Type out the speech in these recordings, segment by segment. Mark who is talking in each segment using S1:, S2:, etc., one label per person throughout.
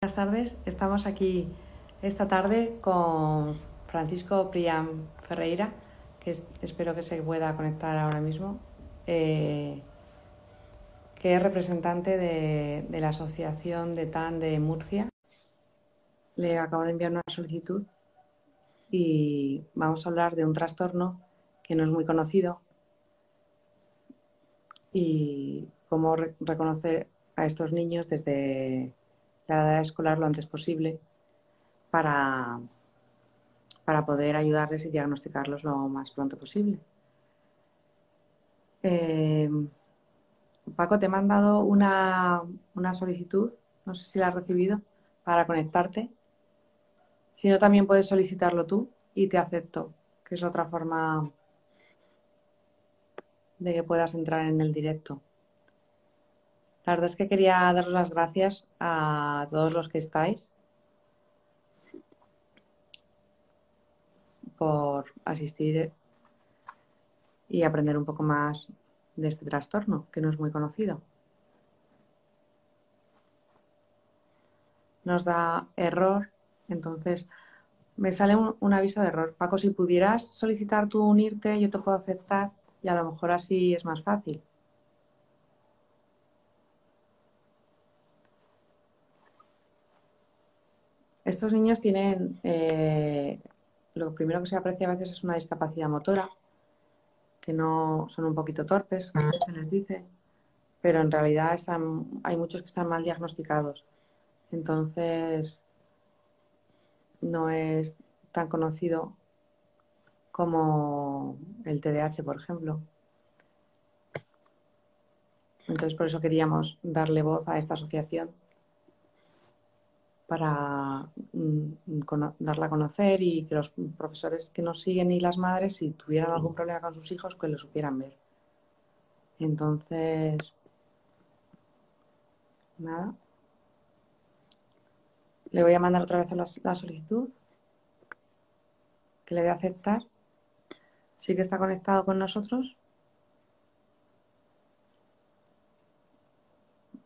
S1: Buenas tardes, estamos aquí esta tarde con Francisco Priam Ferreira, que espero que se pueda conectar ahora mismo, eh, que es representante de, la Asociación de TAN de Murcia. Le acabo de enviar una solicitud y vamos a hablar de un trastorno que no es muy conocido y cómo re reconocer a estos niños desde la edad escolar lo antes posible para, para poder ayudarles y diagnosticarlos lo más pronto posible. Eh, Paco, te he mandado una, una, solicitud, no sé si la has recibido, para conectarte. Si no, también puedes solicitarlo tú y te acepto, que es otra forma de que puedas entrar en el directo. La verdad es que quería daros las gracias a todos los que estáis por asistir y aprender un poco más de este trastorno, que no es muy conocido. Nos da error, entonces me sale un, aviso de error. Paco, si pudieras solicitar tú unirte, yo te puedo aceptar y a lo mejor así es más fácil. Estos niños tienen, eh, lo primero que se aprecia a veces es una discapacidad motora, que no son un poquito torpes, como se les dice, pero en realidad están, hay muchos que están mal diagnosticados. Entonces, no es tan conocido como el TDAH, por ejemplo. Entonces, por eso queríamos darle voz a esta asociación para mm, darla a conocer y que los profesores que nos siguen y las madres, si tuvieran algún problema con sus hijos, que lo supieran ver. Entonces, nada. Le voy a mandar otra vez la, solicitud que le dé aceptar. Sí que está conectado con nosotros.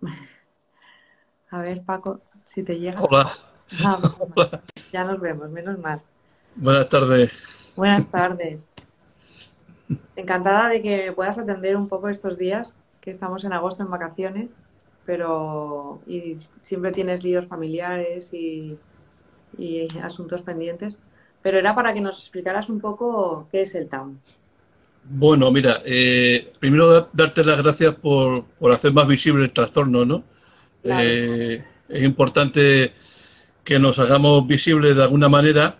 S1: A ver, Paco, si te llega.
S2: Hola.
S1: Ah, bueno, ya nos vemos, menos mal.
S2: Buenas tardes.
S1: Buenas tardes. Encantada de que puedas atender un poco estos días, que estamos en agosto en vacaciones, pero y siempre tienes líos familiares y, y asuntos pendientes. Pero era para que nos explicaras un poco qué es el TAM.
S2: Bueno, mira, eh, primero darte las gracias por, por, hacer más visible el trastorno, ¿no?
S1: Claro.
S2: Eh, es importante que nos hagamos visibles de alguna manera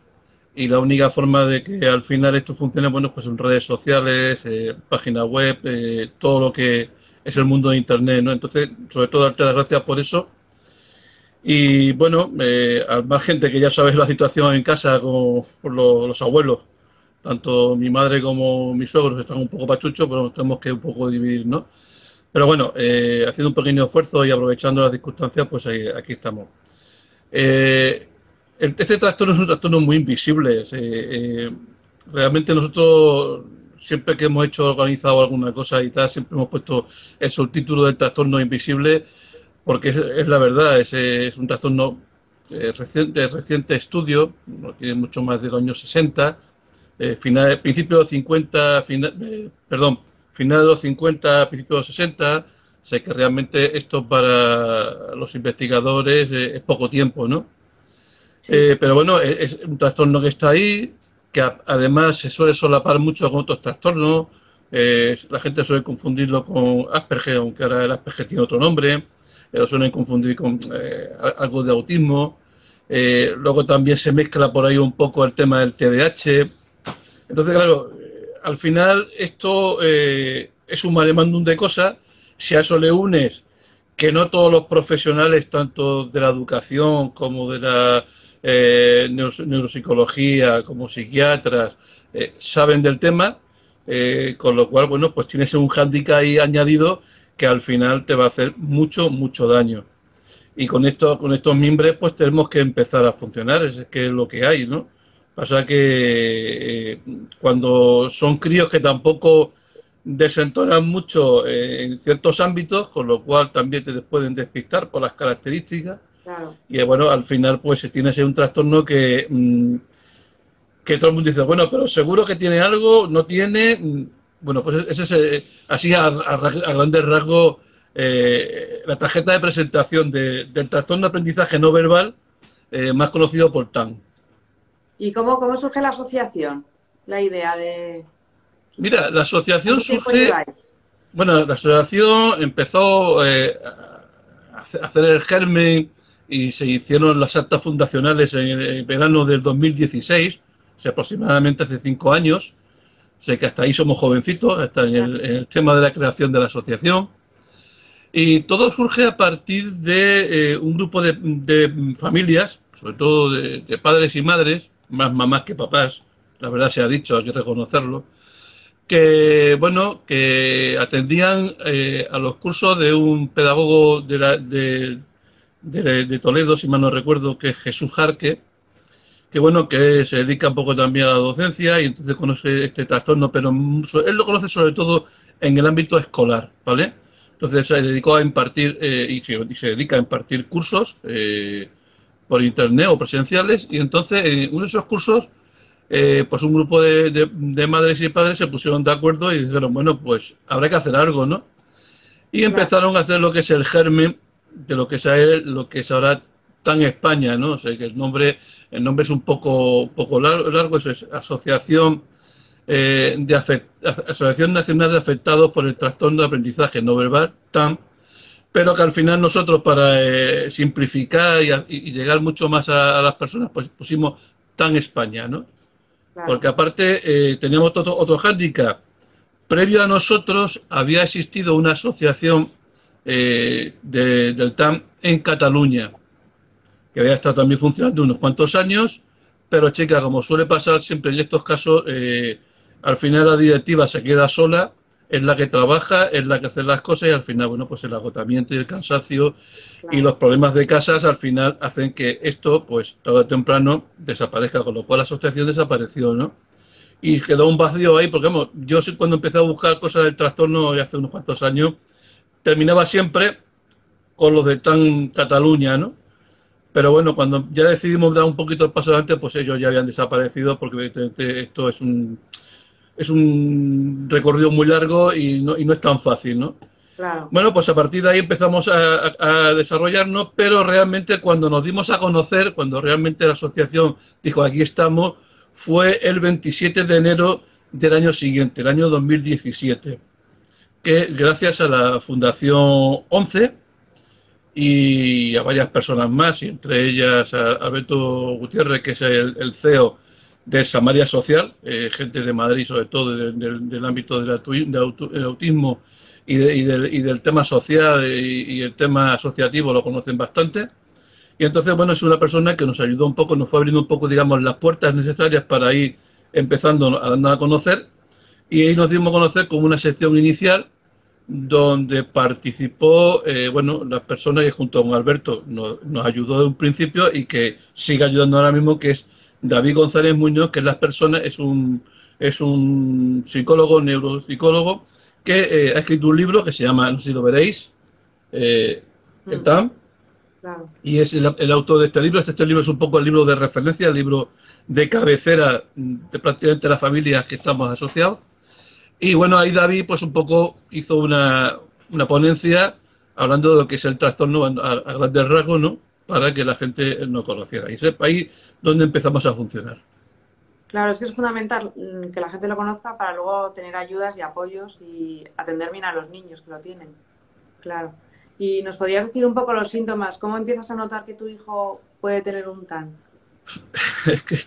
S2: y la única forma de que al final esto funcione, bueno, pues en redes sociales, eh, página web, eh, todo lo que es el mundo de Internet, ¿no? Entonces, sobre todo, darte las gracias por eso. Y bueno, eh, al margen de que ya sabes la situación en casa con, los, los, abuelos, tanto mi madre como mis suegros están un poco pachuchos, pero tenemos que un poco dividir, ¿no? Pero bueno, eh, haciendo un pequeño esfuerzo y aprovechando las circunstancias, pues aquí estamos. Eh, este trastorno es un trastorno muy invisible. Eh, realmente nosotros, siempre que hemos hecho organizado alguna cosa y tal, siempre hemos puesto el subtítulo del trastorno invisible, porque es, es la verdad, es, es un trastorno reciente, reciente estudio, no tiene mucho más de los años 60, final, principio de los 50, final, perdón, final de los 50, principios de los 60. Sé que realmente esto para los investigadores eh, es poco tiempo, ¿no? Sí. Eh, pero bueno, es, es, un trastorno que está ahí, que a, además se suele solapar mucho con otros trastornos. Eh, la gente suele confundirlo con Asperger, aunque ahora el Asperger tiene otro nombre. lo suelen confundir con eh, algo de autismo. luego también se mezcla por ahí un poco el tema del TDAH. Entonces, claro, al final esto eh, es un maremándum de cosas. Si a eso le unes que no todos los profesionales, tanto de la educación como de la eh, neuropsicología, como psiquiatras, eh, saben del tema, eh, con lo cual, bueno, pues tienes un hándicap ahí añadido que al final te va a hacer mucho, mucho daño. Y con esto, con estos mimbres, pues tenemos que empezar a funcionar, es que es lo que hay, ¿no? Pasa que eh, cuando son críos que tampoco desentonan mucho eh, en ciertos ámbitos, con lo cual también te pueden despistar por las características, Y bueno, al final pues tienes un trastorno que, mm, que todo el mundo dice, bueno, pero seguro que tiene algo, no tiene. Mm, bueno, pues ese es eh, así a, grandes rasgos eh, la tarjeta de presentación del trastorno de aprendizaje no verbal, eh, más conocido por TAN.
S1: ¿Y cómo, cómo surge la asociación? La idea de...
S2: Mira, la asociación surge... Bueno, la asociación empezó eh, a hacer el germen y se hicieron las actas fundacionales en el verano del 2016, o sea, aproximadamente hace cinco años. Sé que hasta ahí somos jovencitos, hasta en el, tema de la creación de la asociación. Y todo surge a partir de eh, un grupo de, familias, sobre todo de, padres y madres, más mamás que papás, la verdad se ha dicho, hay que reconocerlo, que bueno, que atendían eh, a los cursos de un pedagogo de, de, Toledo, si mal no recuerdo, que es Jesús Jarque, que bueno, que se dedica un poco también a la docencia y entonces conoce este trastorno, pero él lo conoce sobre todo en el ámbito escolar, ¿vale? Entonces se dedicó a impartir eh, y, se, dedica a impartir cursos eh, por internet o presenciales y entonces en uno de esos cursos eh, pues un grupo de, madres y padres se pusieron de acuerdo y dijeron bueno pues habrá que hacer algo no y empezaron a hacer lo que es el germen de lo que es lo que es ahora tan España no o sea que el nombre el nombre es un poco poco largo, largo es asociación eh, de Asociación Nacional de Afectados por el Trastorno de Aprendizaje No Verbal, TAM, pero que al final nosotros para eh, simplificar y, llegar mucho más a, las personas, pues pusimos TAN España, ¿no? Porque aparte eh, teníamos otro, otro hándicap. Previo a nosotros había existido una asociación del TAM en Cataluña, que había estado también funcionando unos cuantos años, pero chica, como suele pasar siempre en estos casos, eh, al final la directiva se queda sola, es la que trabaja, es la que hace las cosas y al final, bueno, pues el agotamiento y el cansancio y los problemas de casas al final hacen que esto, pues tarde o temprano, desaparezca, con lo cual la asociación desapareció, ¿no? Y quedó un vacío ahí, porque vamos, yo cuando empecé a buscar cosas del trastorno hace unos cuantos años, terminaba siempre con los de tan Cataluña, ¿no? Pero bueno, cuando ya decidimos dar un poquito el paso adelante, pues ellos ya habían desaparecido porque evidentemente esto es un es un recorrido muy largo y no, y no es tan fácil, ¿no? Bueno, pues a partir de ahí empezamos a, desarrollarnos, pero realmente cuando nos dimos a conocer, cuando realmente la asociación dijo aquí estamos, fue el 27 de enero del año siguiente, el año 2017, que gracias a la Fundación 11 y a varias personas más, y entre ellas a Alberto Gutiérrez, que es el CEO de Samaria Social, eh, gente de Madrid sobre todo del, ámbito del, autismo y, del, tema social y, el tema asociativo lo conocen bastante. Y entonces, bueno, es una persona que nos ayudó un poco, nos fue abriendo un poco, digamos, las puertas necesarias para ir empezando a darnos a conocer. Y ahí nos dimos a conocer como una sección inicial donde participó, eh, bueno, las personas que junto con Alberto nos, nos ayudó de un principio y que sigue ayudando ahora mismo, que es David González Muñoz, que es la persona, es un, es un psicólogo, neuropsicólogo, que eh, ha escrito un libro que se llama, no sé si lo veréis, eh, el mm. TAM, y es el, autor de este libro. Este, este, libro es un poco el libro de referencia, el libro de cabecera de prácticamente las familias que estamos asociados. Y bueno, ahí David pues un poco hizo una, una ponencia hablando de lo que es el trastorno a, a grandes rasgos, ¿no? Para que la gente no conociera. Y sepa ahí donde empezamos a funcionar.
S1: Claro, es que es fundamental mm, que la gente lo conozca para luego tener ayudas y apoyos y atender bien a los niños que lo tienen. Claro. Y nos podrías decir un poco los síntomas. ¿Cómo empiezas a notar que tu hijo puede tener un TAN?
S2: es, que es,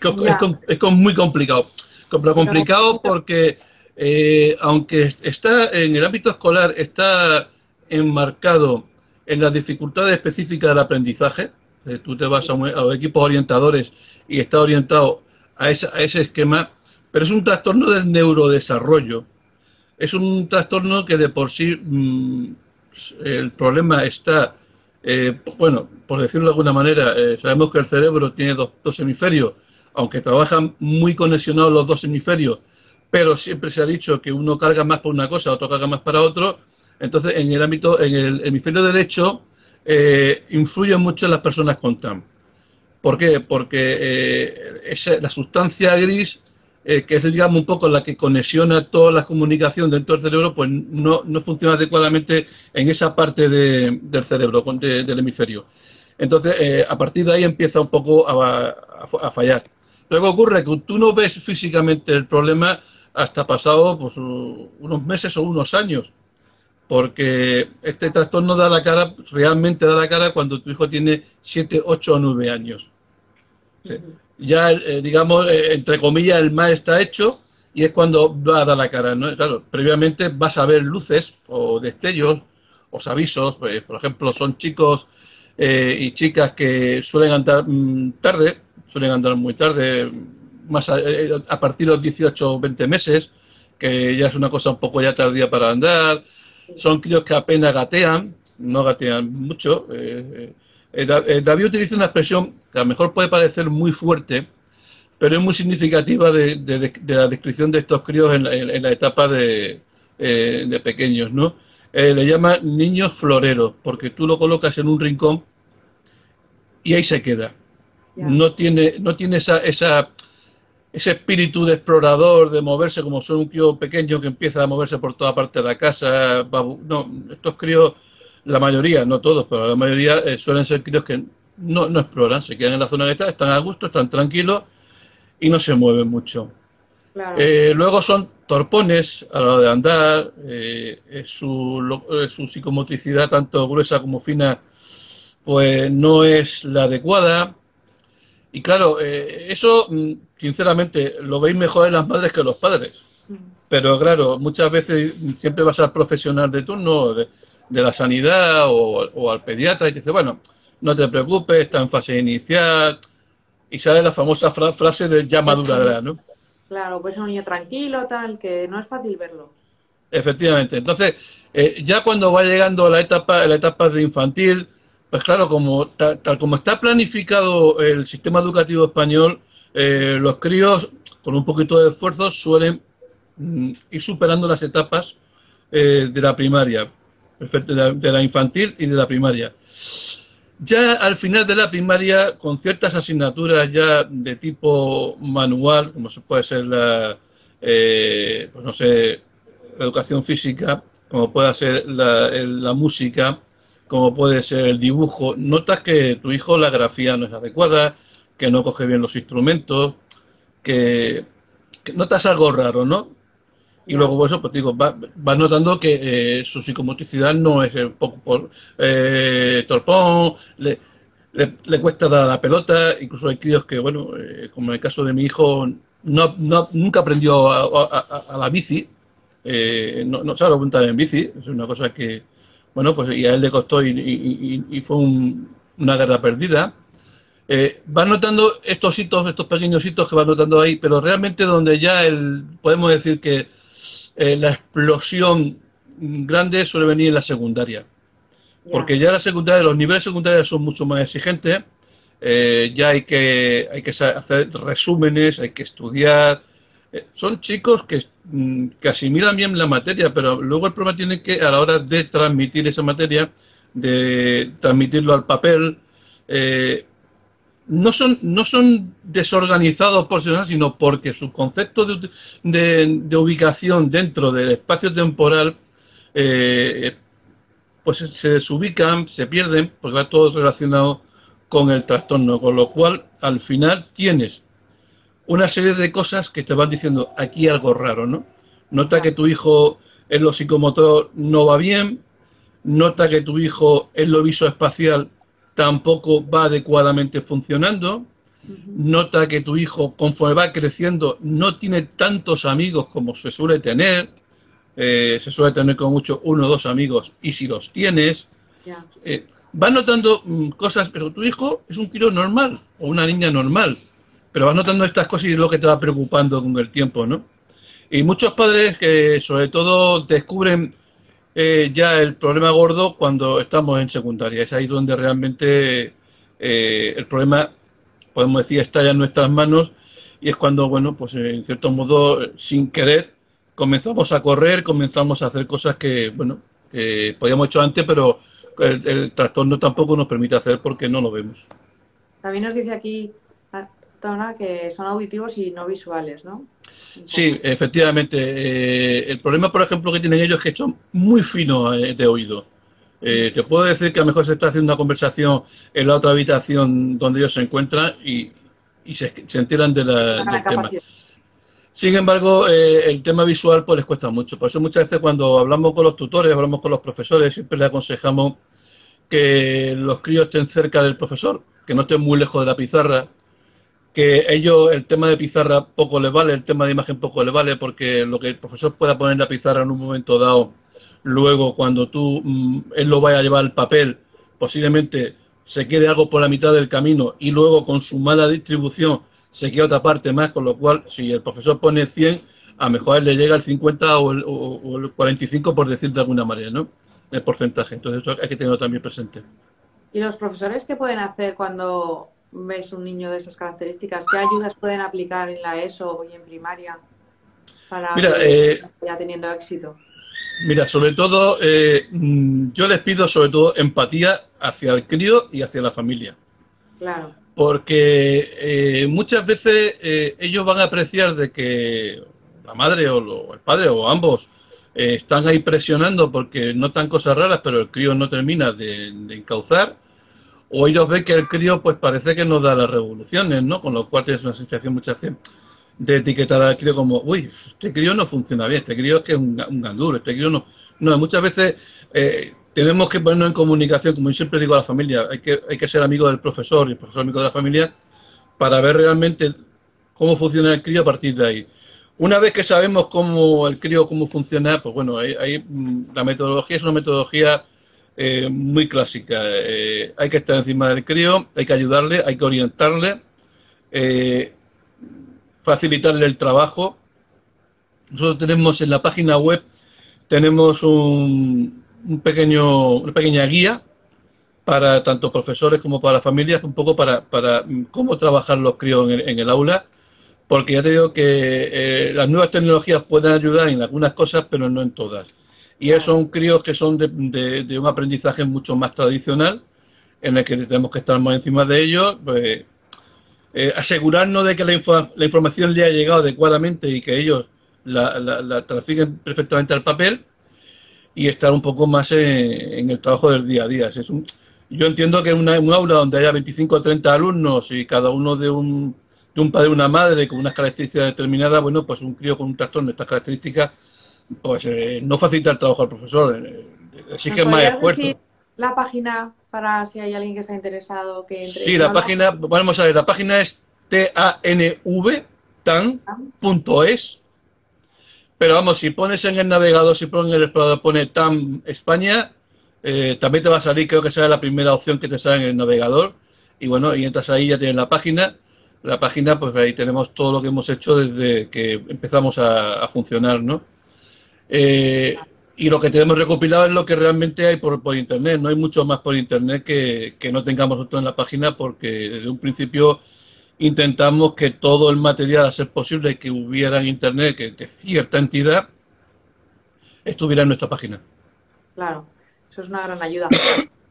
S2: muy complicado. complicado porque eh, aunque está en el ámbito escolar está enmarcado en las dificultades específicas del aprendizaje. Eh, tú te vas a, los equipos orientadores y está orientado a, ese esquema, pero es un trastorno del neurodesarrollo. Es un trastorno que de por sí mm, el problema está, eh, bueno, por decirlo de alguna manera, eh, sabemos que el cerebro tiene dos, dos hemisferios, aunque trabajan muy conexionados los dos hemisferios, pero siempre se ha dicho que uno carga más para una cosa, otro carga más para otro, entonces, en el ámbito, en el hemisferio derecho, eh, influyen mucho en las personas con TAM. ¿Por qué? Porque eh, la sustancia gris, eh, que es digamos un poco la que conexiona toda la comunicación dentro del cerebro, pues no, funciona adecuadamente en esa parte del cerebro, del hemisferio. Entonces, a partir de ahí empieza un poco a, fallar. Luego ocurre que tú no ves físicamente el problema hasta pasado pues, unos meses o unos años porque este trastorno da la cara, realmente da la cara cuando tu hijo tiene 7, 8 o 9 años. Ya, eh, digamos, eh, entre comillas, el mal está hecho y es cuando va a dar la cara. ¿no? Claro, previamente vas a ver luces o destellos o avisos, pues, por ejemplo, son chicos eh, y chicas que suelen andar mm, tarde, suelen andar muy tarde, más a, a, partir de los 18 o 20 meses, que ya es una cosa un poco ya tardía para andar, son críos que apenas gatean, no gatean mucho. Eh, eh, eh, David utiliza una expresión que a lo mejor puede parecer muy fuerte, pero es muy significativa de, la descripción de estos críos en, la etapa de, pequeños, ¿no? le llama niños floreros, porque tú lo colocas en un rincón y ahí se queda. No tiene, no tiene esa, esa ese espíritu de explorador, de moverse como son un crío pequeño que empieza a moverse por toda parte de la casa. No, estos críos, la mayoría, no todos, pero la mayoría eh, suelen ser críos que no, no exploran, se quedan en la zona que están, están a gusto, están tranquilos y no se mueven mucho. Eh, luego son torpones a la hora de andar, eh, su, su psicomotricidad, tanto gruesa como fina, pues no es la adecuada. Y claro, eh, eso, mm, sinceramente, lo veis mejor en las madres que los padres. Pero claro, muchas veces siempre vas al profesional de turno, de, la sanidad o, al pediatra y te dice, bueno, no te preocupes, está en fase inicial. Y sale la famosa frase de ya madurará, ¿no?
S1: Claro, pues es un niño tranquilo, tal, que no es fácil verlo.
S2: Efectivamente. Entonces, eh, ya cuando va llegando a la etapa, la etapa de infantil, pues claro, como tal, como está planificado el sistema educativo español, eh, los críos con un poquito de esfuerzo suelen mm, ir superando las etapas eh, de la primaria, de la, infantil y de la primaria. Ya al final de la primaria, con ciertas asignaturas ya de tipo manual, como puede ser la, eh, pues no sé, la educación física, como puede ser la música, como puede ser el dibujo, notas que tu hijo la grafía no es adecuada, que no coge bien los instrumentos, que, notas algo raro, ¿no? Y luego eso, pues digo, vas va notando que eh, su psicomotricidad no es un poco por, eh, torpón, le, le, cuesta dar a la pelota, incluso hay críos que, bueno, eh, como en el caso de mi hijo, no, no nunca aprendió a, la bici, no, no sabe montar en bici, es una cosa que, bueno, pues y a él le costó y, fue una guerra perdida. Eh, va notando estos hitos, estos pequeños hitos que va notando ahí, pero realmente donde ya el, podemos decir que eh, la explosión grande suele venir en la secundaria. Porque ya la secundaria, los niveles secundarios son mucho más exigentes, eh, ya hay que, hay que hacer resúmenes, hay que estudiar, eh, son chicos que, mm, que, asimilan bien la materia, pero luego el problema tiene que, a la hora de transmitir esa materia, de transmitirlo al papel, eh, no son, no son desorganizados por sí sino porque su concepto de, de, ubicación dentro del espacio temporal eh, pues se desubican, se pierden, porque va todo relacionado con el trastorno, con lo cual al final tienes una serie de cosas que te van diciendo aquí algo raro, ¿no? Nota que tu hijo en lo psicomotor no va bien, nota que tu hijo en lo visoespacial tampoco va adecuadamente funcionando, nota que tu hijo conforme va creciendo no tiene tantos amigos como se suele tener, eh, se suele tener con mucho uno o dos amigos y si los tienes, eh, va notando mm, cosas, pero tu hijo es un kilo normal o una niña normal pero vas notando estas cosas y es lo que te va preocupando con el tiempo, ¿no? Y muchos padres que sobre todo descubren eh, ya el problema gordo cuando estamos en secundaria. Es ahí donde realmente eh, el problema, podemos decir, está ya en nuestras manos y es cuando, bueno, pues en cierto modo, sin querer, comenzamos a correr, comenzamos a hacer cosas que, bueno, que podíamos hecho antes, pero el, trastorno tampoco nos permite hacer porque no lo vemos.
S1: También nos dice aquí Que son auditivos y no visuales, ¿no?
S2: Sí, efectivamente. Eh, el problema, por ejemplo, que tienen ellos es que son muy finos eh, de oído. Eh, te puedo decir que a lo mejor se está haciendo una conversación en la otra habitación donde ellos se encuentran y, se, enteran de la, del tema. Sin embargo, eh, el tema visual pues les cuesta mucho. Por eso muchas veces cuando hablamos con los tutores, hablamos con los profesores, siempre les aconsejamos que los críos estén cerca del profesor, que no estén muy lejos de la pizarra, que ellos el tema de pizarra poco les vale, el tema de imagen poco les vale, porque lo que el profesor pueda poner en la pizarra en un momento dado, luego cuando tú mm, él lo vaya a llevar al papel, posiblemente se quede algo por la mitad del camino y luego con su mala distribución se queda otra parte más, con lo cual si el profesor pone 100, a lo mejor le llega el 50 o el, 45 por decir de alguna manera, ¿no? El porcentaje. Entonces eso hay que tenerlo también presente.
S1: ¿Y los profesores qué pueden hacer cuando ves un niño de esas características? ¿Qué ayudas pueden aplicar en la ESO y en primaria para
S2: Mira, que eh,
S1: vaya teniendo éxito?
S2: Mira, sobre todo, eh, mm, yo les pido sobre todo empatía hacia el crío y hacia la familia.
S1: Claro
S2: porque eh, muchas veces eh, ellos van a apreciar de que la madre o, el padre o ambos eh, están ahí presionando porque notan cosas raras, pero el crío no termina de, encauzar, o ellos ven que el crío pues parece que no da las revoluciones, ¿no? Con lo cual tienes una sensación muchas veces de etiquetar al crío como, uy, este crío no funciona bien, este crío es que es un, un este crío no... No, muchas veces tenemos que ponernos en comunicación, como yo siempre digo a la familia, hay que, hay que ser amigo del profesor y el profesor amigo de la familia para ver realmente cómo funciona el crío a partir de ahí. Una vez que sabemos cómo el crío, cómo funciona, pues bueno, hay, mm, la metodología es una metodología eh, muy clásica. Eh, hay que estar encima del crío, hay que ayudarle, hay que orientarle, eh, facilitarle el trabajo. Nosotros tenemos en la página web, tenemos un, un pequeño, una pequeña guía para tanto profesores como para familias, un poco para, para cómo trabajar los críos en el, aula, porque ya te digo que eh, las nuevas tecnologías pueden ayudar en algunas cosas, pero no en todas. Y esos son críos que son de, un aprendizaje mucho más tradicional, en el que tenemos que estar más encima de ellos, pues, eh, asegurarnos de que la, la, información le ha llegado adecuadamente y que ellos la, la, la perfectamente al papel y estar un poco más en, el trabajo del día a día. Es un, yo entiendo que una, un aula donde haya 25 o 30 alumnos y cada uno de un, de un padre y una madre con unas características determinadas, bueno, pues un crío con un trastorno de estas características, pues eh, no facilita el trabajo al profesor. Eh, así que es más esfuerzo.
S1: la página para si hay alguien que está interesado que entre
S2: Sí, la página, vamos a ver, la página es tanv tan.es pero vamos, si pones en el navegador, si pones en el explorador, pone TAM España, eh, también te va a salir, creo que será la primera opción que te sale en el navegador. Y bueno, y entras ahí, ya tienes la página. La página, pues ahí tenemos todo lo que hemos hecho desde que empezamos a, funcionar, ¿no? Eh, y lo que tenemos recopilado es lo que realmente hay por, por Internet. No hay mucho más por Internet que, que no tengamos nosotros en la página porque desde un principio intentamos que todo el material, a ser posible, que hubiera en Internet, que de cierta entidad, estuviera en nuestra página.
S1: Claro, eso es una gran ayuda.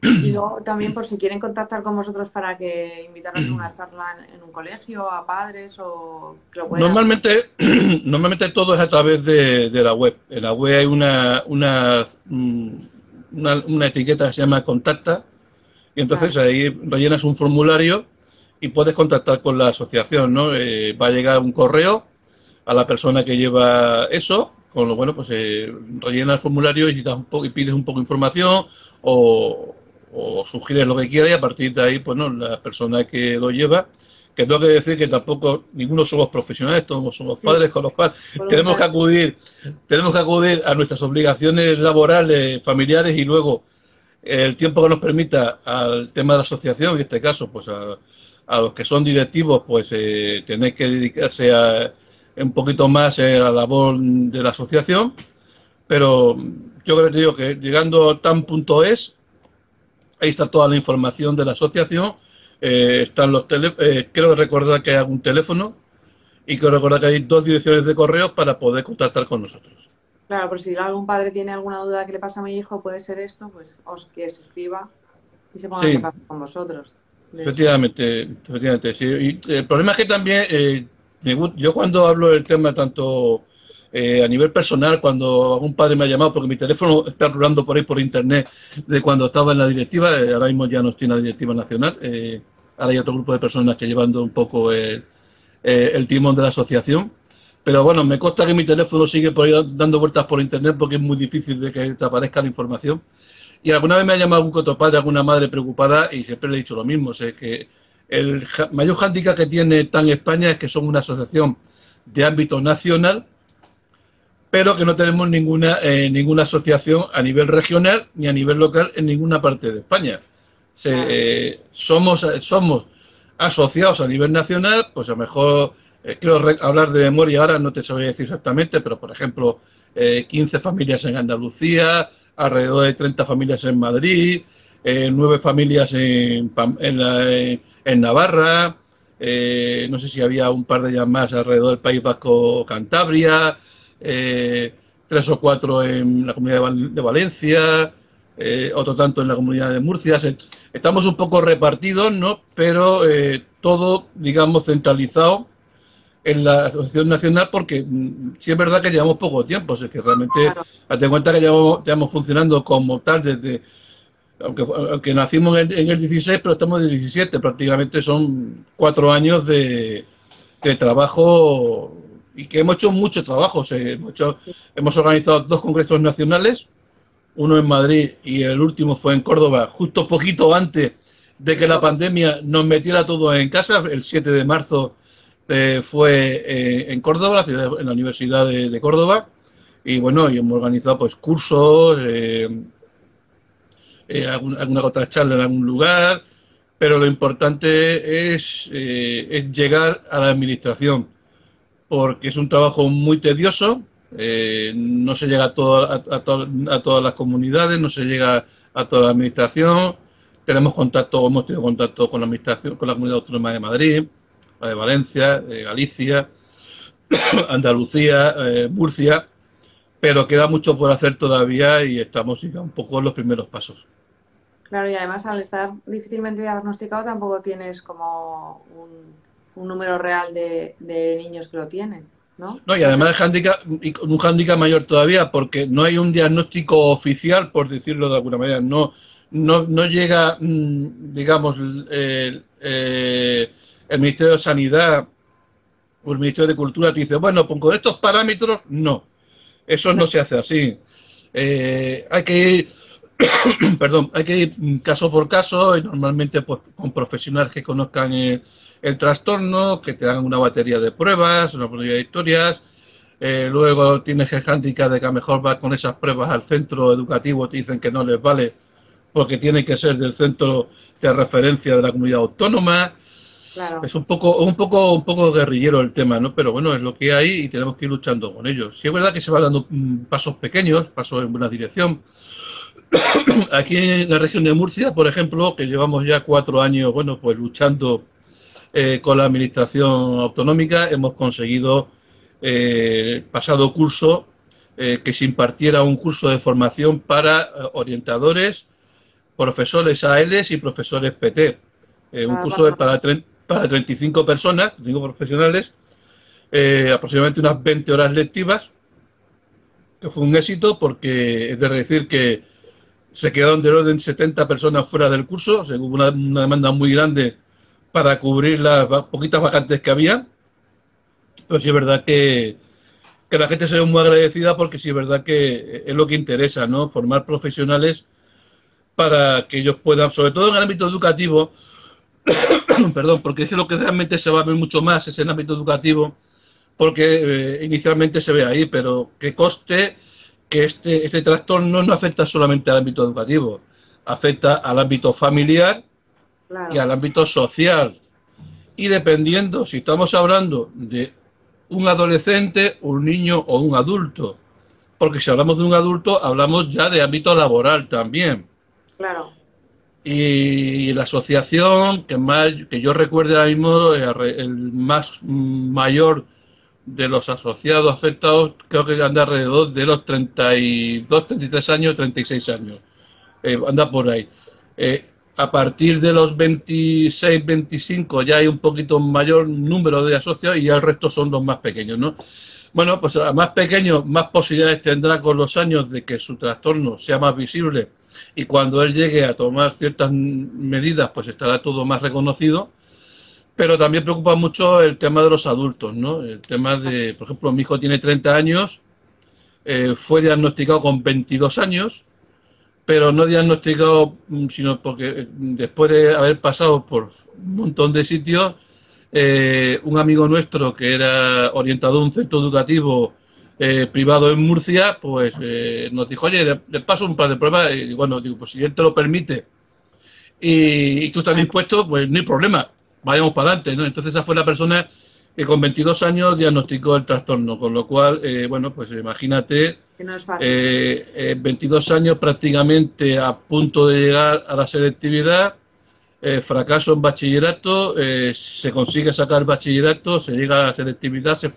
S1: Y luego también por si quieren contactar con vosotros para que invitarnos a una charla en, un colegio, a padres o que lo
S2: Normalmente, normalmente todo es a través de, la web. En la web hay una, una, mm, una, etiqueta que se llama contacta y entonces ahí rellenas un formulario y puedes contactar con la asociación, ¿no? Eh, va a llegar un correo a la persona que lleva eso, con lo bueno, pues eh, rellena el formulario y, das un poco, y pides un poco de información o, o sugieres lo que quieras y a partir de ahí, pues no, la persona que lo lleva, que tengo que decir que tampoco ninguno somos profesionales, todos somos padres, con los cuales tenemos que acudir, tenemos que acudir a nuestras obligaciones laborales, familiares y luego el tiempo que nos permita al tema de la asociación, en este caso, pues a a los que son directivos, pues eh, tenéis que dedicarse a, un poquito más eh, a la labor de la asociación, pero yo creo que digo que llegando a tan punto es, ahí está toda la información de la asociación, eh, están los tele, eh, creo recordar que hay algún teléfono y quiero recordar que hay dos direcciones de correo para poder contactar con nosotros.
S1: Claro, por si algún padre tiene alguna duda que le pasa a mi hijo, puede ser esto, pues os que se escriba y se ponga en contacto con vosotros.
S2: Efectivamente, efectivamente. Sí. Y el problema es que también, eh, yo cuando hablo del tema tanto eh, a nivel personal, cuando algún padre me ha llamado, porque mi teléfono está rulando por ahí por internet de cuando estaba en la directiva, eh, ahora mismo ya no estoy en la directiva nacional, ahora hay otro grupo de personas que llevando un poco el, timón de la asociación. Pero bueno, me consta que mi teléfono sigue por ahí dando vueltas por internet porque es muy difícil de que desaparezca la información. Y alguna vez me ha llamado algún cotopadre, alguna madre preocupada y siempre le he dicho lo mismo. Sé que el mayor hándicap que tiene TAN España es que son una asociación de ámbito nacional, pero que no tenemos ninguna, eh, ninguna asociación a nivel regional ni a nivel local en ninguna parte de España. Eh, somos, somos asociados a nivel nacional, pues a lo mejor eh, quiero hablar de memoria ahora, no te sabría decir exactamente, pero por ejemplo, 15 familias en Andalucía, alrededor de 30 familias en Madrid, eh, nueve familias en, en, Navarra, eh, no sé si había un par de ellas más alrededor del País Vasco, Cantabria, eh, tres o cuatro en la comunidad de, Valencia, otro tanto en la comunidad de Murcia. Estamos un poco repartidos, ¿no? Pero todo, digamos, centralizado en la Asociación Nacional porque mm, sí es verdad que llevamos poco tiempo, es que realmente, claro. cuenta que llevamos, funcionando como tal desde, aunque, aunque nacimos en el, 16, pero estamos en el 17, prácticamente son cuatro años de, trabajo y que hemos hecho mucho trabajo, hemos, hemos organizado dos congresos nacionales, uno en Madrid y el último fue en Córdoba, justo poquito antes de que la pandemia nos metiera todo en casa, el 7 de marzo eh, fue eh, en Córdoba, en la Universidad de, Córdoba, y bueno, y hemos organizado pues cursos, eh, alguna, otra charla en algún lugar, pero lo importante es llegar a la administración, porque es un trabajo muy tedioso, no se llega a, a, a, todas las comunidades, no se llega a toda la administración, tenemos contacto, hemos tenido contacto con la administración, con la comunidad autónoma de Madrid, de Valencia, Galicia, Andalucía, eh, Murcia, pero queda mucho por hacer todavía y estamos un poco en los primeros pasos.
S1: Claro, y además al estar difícilmente diagnosticado tampoco tienes como un, número real de, niños que lo tienen, ¿no?
S2: No, y además el un hándicap mayor todavía porque no hay un diagnóstico oficial, por decirlo de alguna manera, no, no, no llega, mm, digamos, el, eh, el Ministerio de Sanidad o el Ministerio de Cultura te dice, bueno, pues con estos parámetros, no. Eso no se hace así. Eh, hay que ir, perdón, hay que ir caso por caso y normalmente pues con profesionales que conozcan el, trastorno, que te hagan una batería de pruebas, una batería de historias. Eh, luego tienes el handicap de que a lo mejor vas con esas pruebas al centro educativo, te dicen que no les vale porque tiene que ser del centro de referencia de la comunidad autónoma. Es un poco, un poco, un poco guerrillero el tema, ¿no? Pero bueno, es lo que hay y tenemos que ir luchando con ellos. Sí es verdad que se van dando mm, pasos pequeños, pasos en buena dirección. Aquí en la región de Murcia, por ejemplo, que llevamos ya cuatro años, bueno, pues luchando eh, con la administración autonómica, hemos conseguido eh, el pasado curso eh, que se impartiera un curso de formación para orientadores, profesores ALs y profesores PT. un ah, curso de, para para 35 personas, 35 profesionales, aproximadamente unas 20 horas lectivas, que fue un éxito porque es de decir que se quedaron de orden 70 personas fuera del curso, o hubo una, demanda muy grande para cubrir las poquitas vacantes que había, pero sí es verdad que, que la gente se ve muy agradecida porque sí es verdad que es lo que interesa, ¿no? Formar profesionales para que ellos puedan, sobre todo en el ámbito educativo, perdón, porque es que lo que realmente se va a ver mucho más es en el ámbito educativo, porque eh, inicialmente se ve ahí, pero que coste que este, este trastorno no afecta solamente al ámbito educativo, afecta al ámbito familiar y al ámbito social. Y dependiendo si estamos hablando de un adolescente, un niño o un adulto, porque si hablamos de un adulto, hablamos ya de ámbito laboral también.
S1: Claro.
S2: Y la asociación que más que yo recuerde ahora mismo, el más mayor de los asociados afectados creo que anda alrededor de los 32, 33 años, 36 años. Eh, anda por ahí. Eh, a partir de los 26, 25 ya hay un poquito mayor número de asociados y ya el resto son los más pequeños, ¿no? Bueno, pues a más pequeño, más posibilidades tendrá con los años de que su trastorno sea más visible y cuando él llegue a tomar ciertas medidas, pues estará todo más reconocido. Pero también preocupa mucho el tema de los adultos, ¿no? El tema de, por ejemplo, mi hijo tiene 30 años, eh, fue diagnosticado con 22 años, pero no diagnosticado, mm, sino porque eh, después de haber pasado por un montón de sitios, eh, un amigo nuestro que era orientado a un centro educativo eh, privado en Murcia, pues eh, nos dijo, oye, le, paso un par de pruebas y bueno, digo, pues si él te lo permite y, tú estás dispuesto, pues no hay problema, vayamos para adelante, ¿no? Entonces esa fue la persona que con 22 años diagnosticó el trastorno, con lo cual, bueno, pues imagínate, que no es 22 años prácticamente a punto de llegar a la selectividad, eh, fracaso en bachillerato, eh, se consigue sacar bachillerato, se llega a la selectividad, se,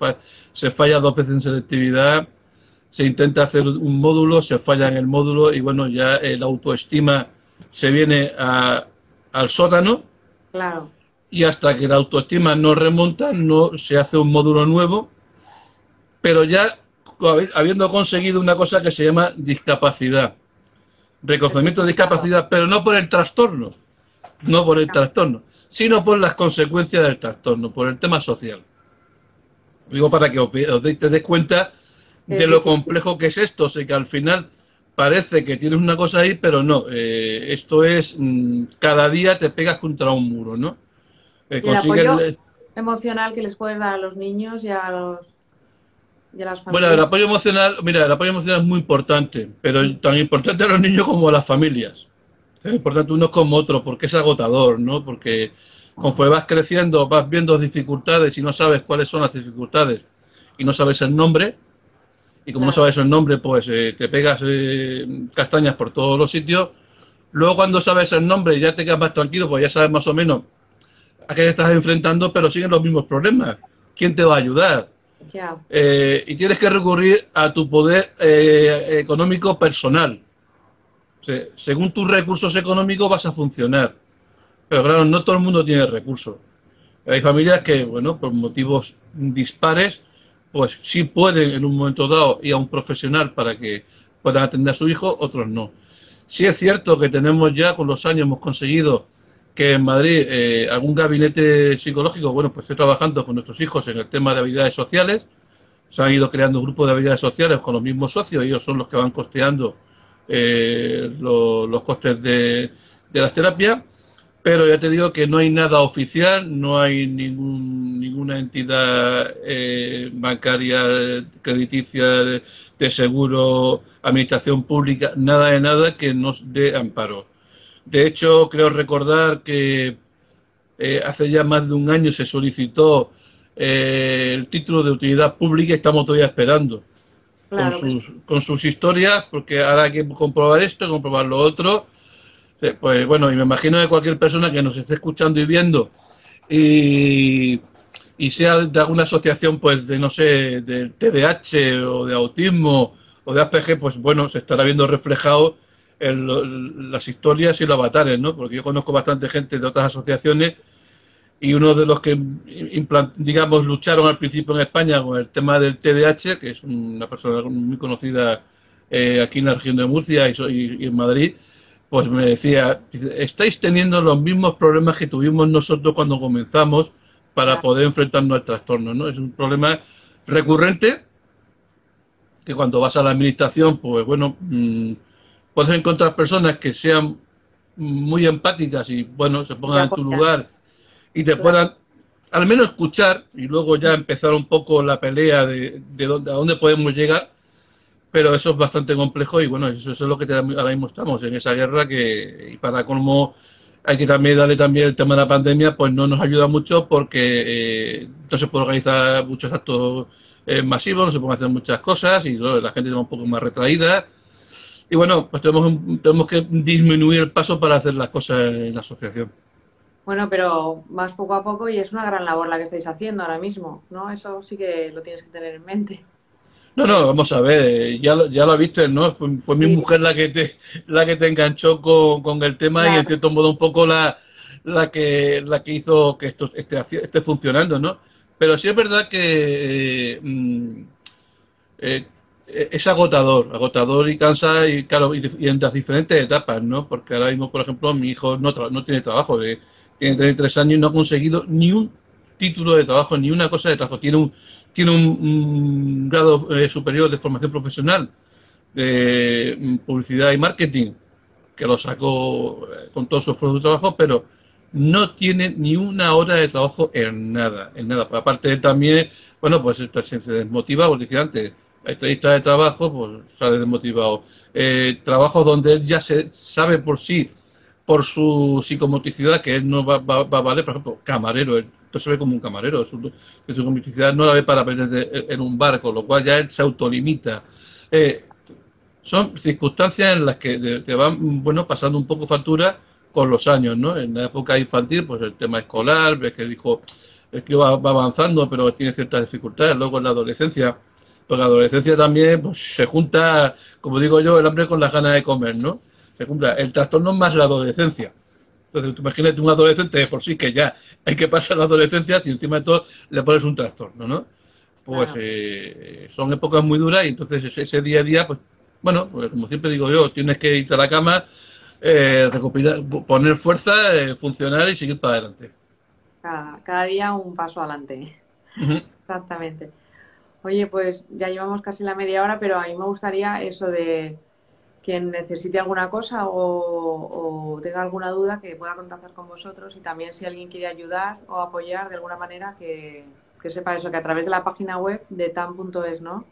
S2: se falla dos veces en selectividad, se intenta hacer un módulo, se falla en el módulo y bueno, ya la autoestima se viene al sótano.
S1: Claro.
S2: Y hasta que la autoestima no remonta, no se hace un módulo nuevo, pero ya habiendo conseguido una cosa que se llama discapacidad. Reconocimiento de discapacidad, pero no por el trastorno no por el trastorno, sino por las consecuencias del trastorno, por el tema social. Digo para que os, te des cuenta de lo complejo que es esto, o que al final parece que tienes una cosa ahí, pero no, eh, esto es, mm, cada día te pegas contra un muro, ¿no?
S1: Eh, el apoyo emocional que les puedes dar a los niños y a los las familias.
S2: Bueno, el apoyo emocional, mira, el apoyo emocional es muy importante, pero tan importante a los niños como a las familias. Por tanto, uno como otro, porque es agotador, ¿no? Porque conforme vas creciendo, vas viendo dificultades y no sabes cuáles son las dificultades y no sabes el nombre, y como no sabes el nombre, pues eh, te pegas eh, castañas por todos los sitios. Luego, cuando sabes el nombre, ya te quedas más tranquilo, pues ya sabes más o menos a qué te estás enfrentando, pero siguen los mismos problemas. ¿Quién te va a ayudar? Eh, y tienes que recurrir a tu poder económico personal según tus recursos económicos vas a funcionar. Pero claro, no todo el mundo tiene recursos. Hay familias que, bueno, por motivos dispares, pues sí pueden en un momento dado ir a un profesional para que puedan atender a su hijo, otros no. Sí es cierto que tenemos ya, con los años, hemos conseguido que en Madrid eh, algún gabinete psicológico, bueno, pues esté trabajando con nuestros hijos en el tema de habilidades sociales. Se han ido creando grupos de habilidades sociales con los mismos socios, ellos son los que van costeando eh, los costes de, de las terapias, pero ya te digo que no hay nada oficial, no hay ningún, ninguna entidad eh, bancaria, crediticia, de, seguro, administración pública, nada de nada que nos dé amparo. De hecho, creo recordar que eh, hace ya más de un año se solicitó eh, el título de utilidad pública y estamos todavía esperando con, sus, con sus historias, porque ahora hay que comprobar esto, comprobar lo otro. Pues bueno, y me imagino que cualquier persona que nos esté escuchando y viendo y, y sea de alguna asociación, pues de no sé, de TDAH o de autismo o de APG, pues bueno, se estará viendo reflejado en las historias y los avatares, ¿no? Porque yo conozco bastante gente de otras asociaciones y uno de los que, digamos, lucharon al principio en España con el tema del TDAH, que es una persona muy conocida eh, aquí en la región de Murcia y, en Madrid, pues me decía, estáis teniendo los mismos problemas que tuvimos nosotros cuando comenzamos para poder enfrentarnos al trastorno, ¿no? Es un problema recurrente que cuando vas a la administración, pues bueno, mm, puedes encontrar personas que sean muy empáticas y, bueno, se pongan en tu lugar y te puedan al menos escuchar y luego ya empezar un poco la pelea de, de dónde, a dónde podemos llegar, pero eso es bastante complejo y bueno, eso, es lo que ahora mismo estamos en esa guerra que, y para colmo, hay que también darle también el tema de la pandemia, pues no nos ayuda mucho porque eh, no se puede organizar muchos actos eh, masivos, no se pueden hacer muchas cosas y la gente está un poco más retraída. Y bueno, pues tenemos, tenemos que disminuir el paso para hacer las cosas en la asociación.
S1: Bueno, pero más poco a poco y es una gran labor la que estáis haciendo ahora mismo, ¿no? Eso sí que lo tienes que tener en mente.
S2: No, no, vamos a ver, ya, ya lo viste, ¿no? Fue, mi mujer la que te la que te enganchó con, el tema y en cierto modo un poco la, la que la que hizo que esto esté, esté funcionando, ¿no? Pero sí es verdad que eh, mm, eh, es agotador, agotador y cansa y claro, y, en las diferentes etapas, ¿no? Porque ahora mismo, por ejemplo, mi hijo no, no tiene trabajo, tiene 33 años y no ha conseguido ni un título de trabajo, ni una cosa de trabajo. Tiene un, tiene un, grado eh, superior de formación profesional de mm, publicidad y marketing, que lo sacó con todo su esfuerzo de trabajo, pero no tiene ni una hora de trabajo en nada, en nada. Aparte de también, bueno, pues se desmotiva, porque decía antes, entrevista de trabajo, pues sale desmotivado. Eh, trabajos donde él ya se sabe por sí, por su psicomotricidad, que él no va, va, va a valer, por ejemplo, camarero, él se ve como un camarero, su, su psicomotricidad no la ve para aprender en un barco, lo cual ya él se autolimita. Eh, son circunstancias en las que te van, bueno, pasando un poco factura con los años, ¿no? En la época infantil, pues el tema escolar, ves que el hijo, el va, avanzando, pero tiene ciertas dificultades. Luego en la adolescencia, pues la adolescencia también pues, se junta, como digo yo, el hambre con las ganas de comer, ¿no? Se junta el trastorno más la adolescencia. Entonces, tú imagínate un adolescente de por sí que ya hay que pasar la adolescencia y encima de todo le pones un trastorno, ¿no? Pues eh, son épocas muy duras y entonces ese, ese, día a día, pues, bueno, pues como siempre digo yo, tienes que irte a la cama eh, poner fuerza, eh, funcionar y seguir para adelante.
S1: Cada, día un paso adelante. Exactamente. Oye, pues ya llevamos casi la media hora, pero a mí me gustaría eso de quien necesite alguna cosa o, tenga alguna duda que pueda contactar con vosotros y también si alguien quiere ayudar o apoyar de alguna manera que, que sepa eso, que a través de la página web de tam.es, ¿no?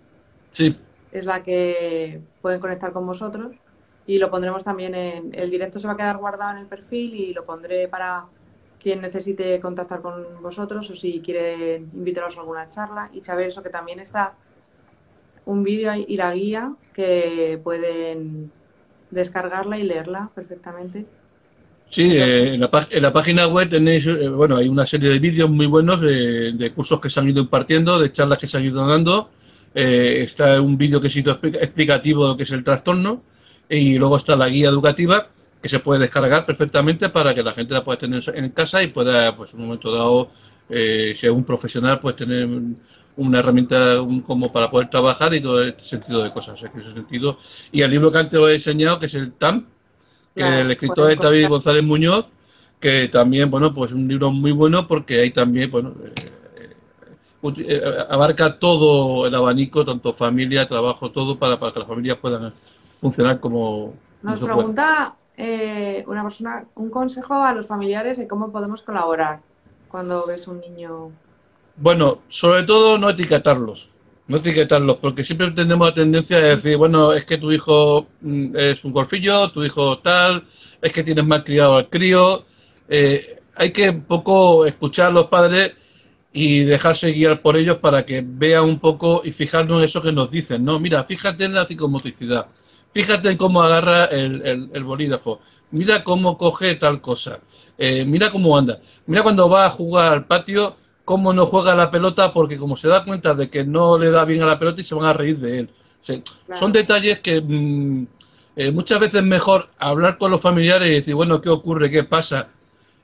S2: Sí.
S1: Es la que pueden conectar con vosotros y lo pondremos también en el directo se va a quedar guardado en el perfil y lo pondré para quien necesite contactar con vosotros o si quiere invitaros a alguna charla y saber eso que también está un vídeo y la guía que pueden descargarla y leerla perfectamente.
S2: Sí, eh, en, la, página web tenéis, eh, bueno, hay una serie de vídeos muy buenos de, cursos que se han ido impartiendo, de charlas que se han ido dando. Eh, está un vídeo que sido explicativo de lo que es el trastorno y luego está la guía educativa que se puede descargar perfectamente para que la gente la pueda tener en casa y pueda, pues en un momento dado, eh, si es un profesional, pues tener una herramienta como para poder trabajar y todo este sentido de cosas. en ese sentido. Y el libro que antes os he enseñado, que es el TAM, que el escritor es David González Muñoz, que también, bueno, pues un libro muy bueno porque ahí también, bueno, eh, eh, abarca todo el abanico, tanto familia, trabajo, todo, para, para que las familias puedan funcionar como...
S1: Nos pregunta eh, una persona un consejo a los familiares de cómo podemos colaborar cuando ves un niño.
S2: Bueno, sobre todo no etiquetarlos. No etiquetarlos, porque siempre tenemos la tendencia de decir, bueno, es que tu hijo mm, es un golfillo, tu hijo tal, es que tienes mal criado al crío. Eh, hay que un poco escuchar a los padres y dejarse guiar por ellos para que vean un poco y fijarnos en eso que nos dicen, ¿no? Mira, fíjate en la psicomotricidad fíjate cómo agarra el, el, bolígrafo, mira cómo coge tal cosa, eh, mira cómo anda, mira cuando va a jugar al patio, cómo no juega la pelota, porque como se da cuenta de que no le da bien a la pelota y se van a reír de él. Son detalles que mm, eh, muchas veces es mejor hablar con los familiares y decir, bueno, ¿qué ocurre? ¿Qué pasa?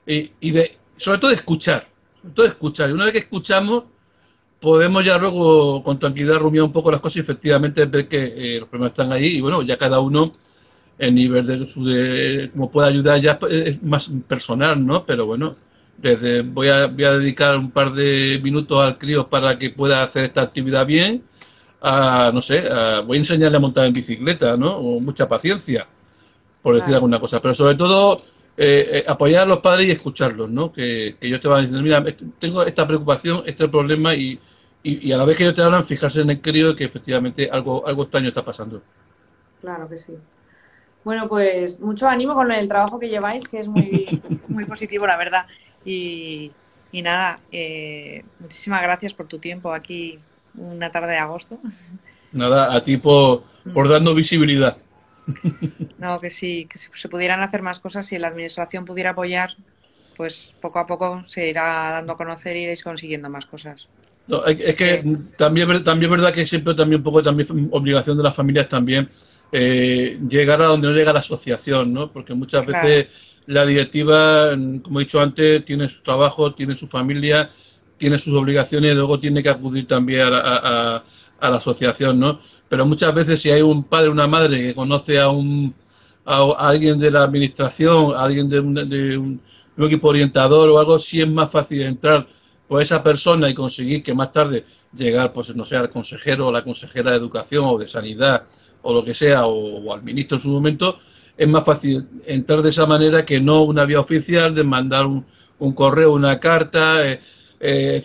S2: Y, y de, sobre todo escuchar, sobre todo escuchar. Y una vez que escuchamos, podemos ya luego con tranquilidad rumiar un poco las cosas y efectivamente ver que eh, los problemas están ahí y bueno, ya cada uno el nivel de, su de cómo puede ayudar ya es más personal, ¿no? Pero bueno, desde voy a, voy a dedicar un par de minutos al crío para que pueda hacer esta actividad bien, a, no sé, voy a enseñarle a montar en bicicleta, ¿no? O mucha paciencia, por decir alguna cosa. Pero sobre todo, eh, eh, apoyar a los padres y escucharlos, ¿no? Que, que ellos te van diciendo, mira, tengo esta preocupación, este problema y y, a la vez que ellos te hablan, fijarse en el crío que efectivamente algo, algo extraño está pasando.
S1: Claro que sí. Bueno, pues mucho ánimo con el trabajo que lleváis, que es muy, muy positivo, la verdad. Y, y nada, eh, muchísimas gracias por tu tiempo aquí una tarde de agosto.
S2: Nada, a ti por, por darnos visibilidad.
S1: No, que sí, que si se pudieran hacer más cosas, si la administración pudiera apoyar, pues poco a poco se irá dando a conocer y iréis consiguiendo más cosas.
S2: Es que también, también es verdad que siempre también un poco también obligación de las familias también eh, llegar a donde no llega la asociación, ¿no? Porque muchas veces la directiva, como he dicho antes, tiene su trabajo, tiene su familia, tiene sus obligaciones y luego tiene que acudir también a, la asociación, ¿no? Pero muchas veces si hay un padre o una madre que conoce a un a, alguien de la administración, a alguien de un, equipo orientador o algo, sí es más fácil entrar por esa persona y conseguir que más tarde llegar, pues no sé, al consejero o la consejera de educación o de sanidad o lo que sea, o, al ministro en su momento, es más fácil entrar de esa manera que no una vía oficial de mandar un, correo, una carta, eh, eh,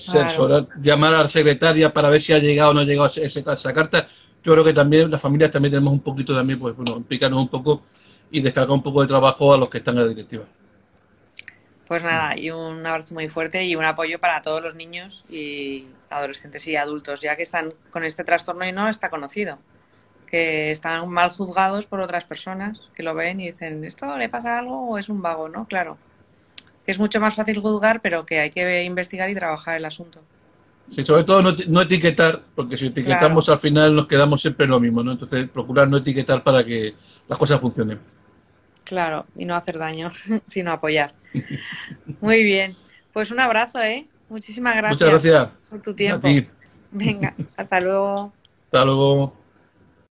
S2: llamar a la secretaria para ver si ha llegado o no ha llegado esa, carta. Yo creo que también las familias también tenemos un poquito también, pues bueno, implicarnos un poco y descargar un poco de trabajo a los que están en la directiva.
S1: Pues nada, y un abrazo muy fuerte y un apoyo para todos los niños y adolescentes y adultos, ya que están con este trastorno y no está conocido que están mal juzgados por otras personas que lo ven y dicen, ¿esto le pasa algo o es un vago? ¿No? Claro. Es mucho más fácil juzgar, pero que hay que investigar y trabajar el asunto.
S2: Sí, sobre todo no, etiquetar, porque si etiquetamos al final nos quedamos siempre en lo mismo, ¿no? Entonces, procurar no etiquetar para que las cosas funcionen.
S1: Claro, y no hacer daño, sino apoyar. Muy bien. Pues un abrazo, ¿eh? Muchísimas gracias.
S2: Muchas gracias.
S1: Por tu tiempo. Venga, hasta luego.
S2: Hasta luego.